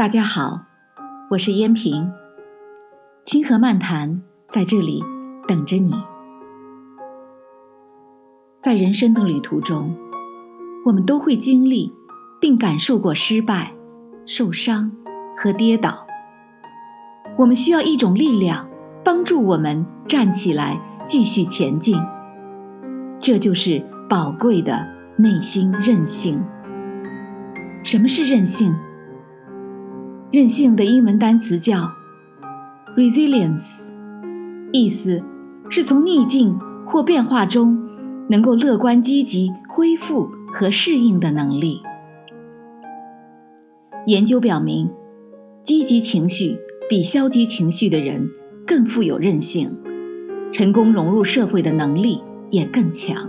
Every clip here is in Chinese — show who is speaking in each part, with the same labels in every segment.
Speaker 1: 大家好，我是燕平。清河漫谈在这里等着你。在人生的旅途中，我们都会经历并感受过失败、受伤和跌倒。我们需要一种力量，帮助我们站起来，继续前进。这就是宝贵的内心韧性。什么是韧性？韧性的英文单词叫 resilience，意思是从逆境或变化中能够乐观积极恢复和适应的能力。研究表明，积极情绪比消极情绪的人更富有韧性，成功融入社会的能力也更强。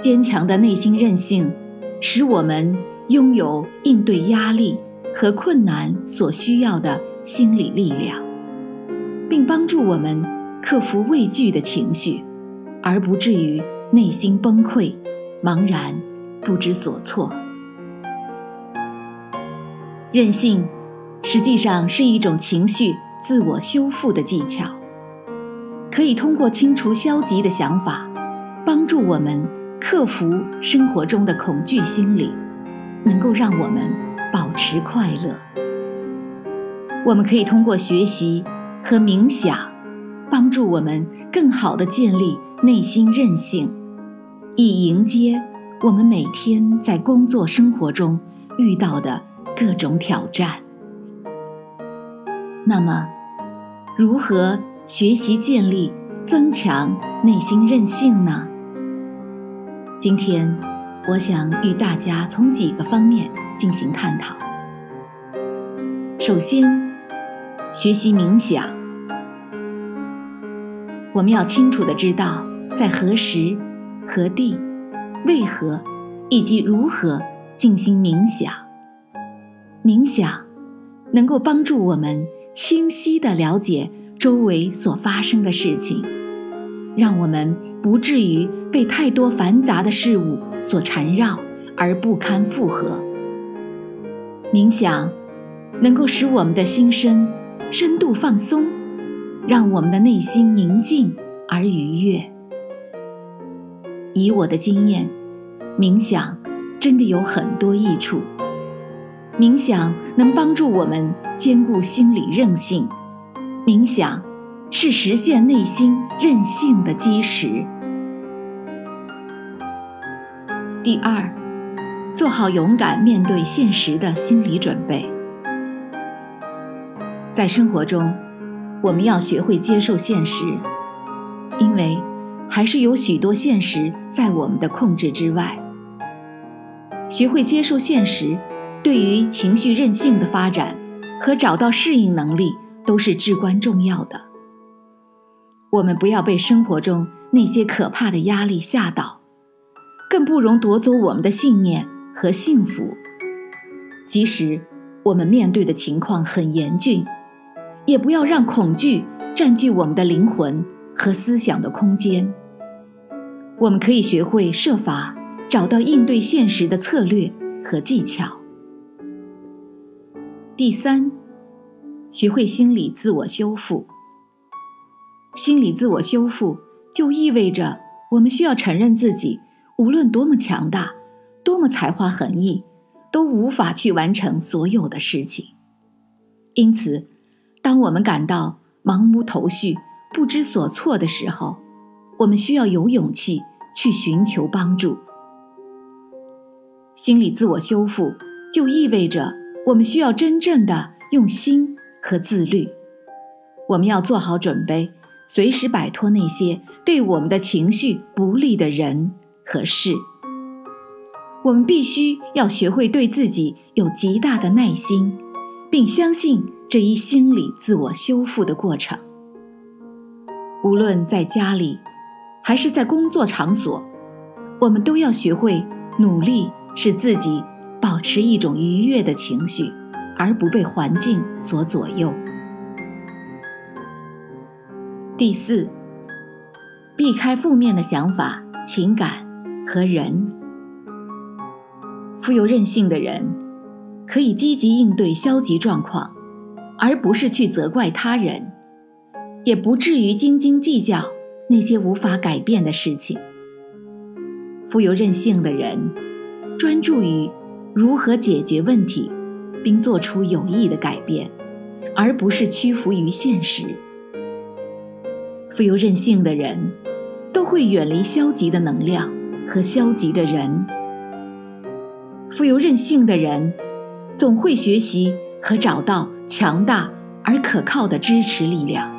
Speaker 1: 坚强的内心韧性使我们拥有应对压力。和困难所需要的心理力量，并帮助我们克服畏惧的情绪，而不至于内心崩溃、茫然、不知所措。任性实际上是一种情绪自我修复的技巧，可以通过清除消极的想法，帮助我们克服生活中的恐惧心理，能够让我们。保持快乐，我们可以通过学习和冥想，帮助我们更好的建立内心韧性，以迎接我们每天在工作生活中遇到的各种挑战。那么，如何学习建立、增强内心韧性呢？今天，我想与大家从几个方面。进行探讨。首先，学习冥想。我们要清楚的知道，在何时、何地、为何以及如何进行冥想。冥想能够帮助我们清晰的了解周围所发生的事情，让我们不至于被太多繁杂的事物所缠绕而不堪负荷。冥想能够使我们的心身深度放松，让我们的内心宁静而愉悦。以我的经验，冥想真的有很多益处。冥想能帮助我们兼顾心理韧性，冥想是实现内心韧性的基石。第二。做好勇敢面对现实的心理准备。在生活中，我们要学会接受现实，因为还是有许多现实在我们的控制之外。学会接受现实，对于情绪韧性的发展和找到适应能力都是至关重要的。我们不要被生活中那些可怕的压力吓倒，更不容夺走我们的信念。和幸福，即使我们面对的情况很严峻，也不要让恐惧占据我们的灵魂和思想的空间。我们可以学会设法找到应对现实的策略和技巧。第三，学会心理自我修复。心理自我修复就意味着我们需要承认自己无论多么强大。多么才华横溢，都无法去完成所有的事情。因此，当我们感到茫无头绪、不知所措的时候，我们需要有勇气去寻求帮助。心理自我修复就意味着我们需要真正的用心和自律。我们要做好准备，随时摆脱那些对我们的情绪不利的人和事。我们必须要学会对自己有极大的耐心，并相信这一心理自我修复的过程。无论在家里，还是在工作场所，我们都要学会努力使自己保持一种愉悦的情绪，而不被环境所左右。第四，避开负面的想法、情感和人。富有韧性的人，可以积极应对消极状况，而不是去责怪他人，也不至于斤斤计较那些无法改变的事情。富有韧性的人，专注于如何解决问题，并做出有益的改变，而不是屈服于现实。富有韧性的人，都会远离消极的能量和消极的人。富有韧性的人，总会学习和找到强大而可靠的支持力量，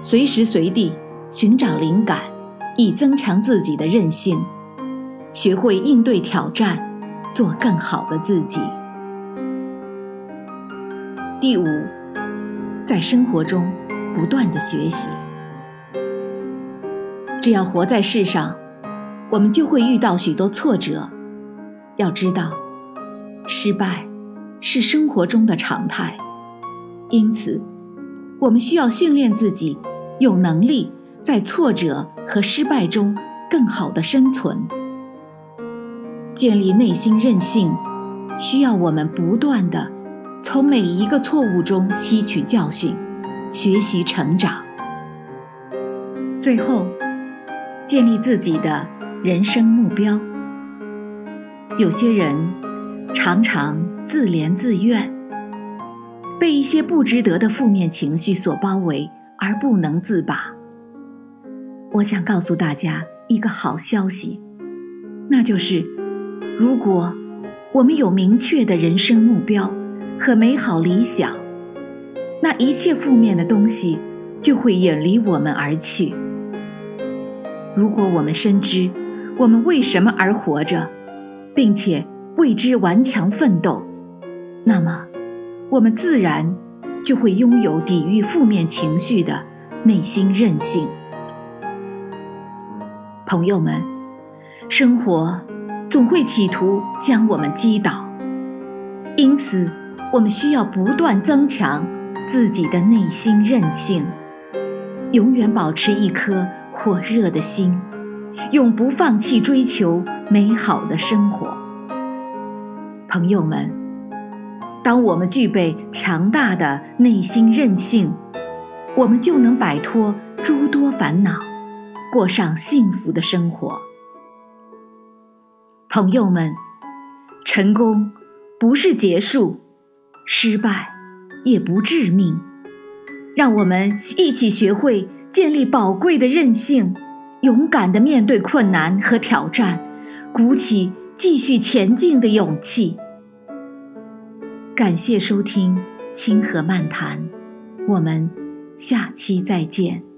Speaker 1: 随时随地寻找灵感，以增强自己的韧性，学会应对挑战，做更好的自己。第五，在生活中不断的学习。只要活在世上，我们就会遇到许多挫折。要知道，失败是生活中的常态，因此，我们需要训练自己，有能力在挫折和失败中更好的生存。建立内心韧性，需要我们不断的从每一个错误中吸取教训，学习成长。最后。建立自己的人生目标。有些人常常自怜自怨，被一些不值得的负面情绪所包围而不能自拔。我想告诉大家一个好消息，那就是，如果我们有明确的人生目标和美好理想，那一切负面的东西就会远离我们而去。如果我们深知我们为什么而活着，并且为之顽强奋斗，那么我们自然就会拥有抵御负面情绪的内心韧性。朋友们，生活总会企图将我们击倒，因此我们需要不断增强自己的内心韧性，永远保持一颗。火热的心，永不放弃追求美好的生活。朋友们，当我们具备强大的内心韧性，我们就能摆脱诸多烦恼，过上幸福的生活。朋友们，成功不是结束，失败也不致命。让我们一起学会。建立宝贵的韧性，勇敢的面对困难和挑战，鼓起继续前进的勇气。感谢收听《清河漫谈》，我们下期再见。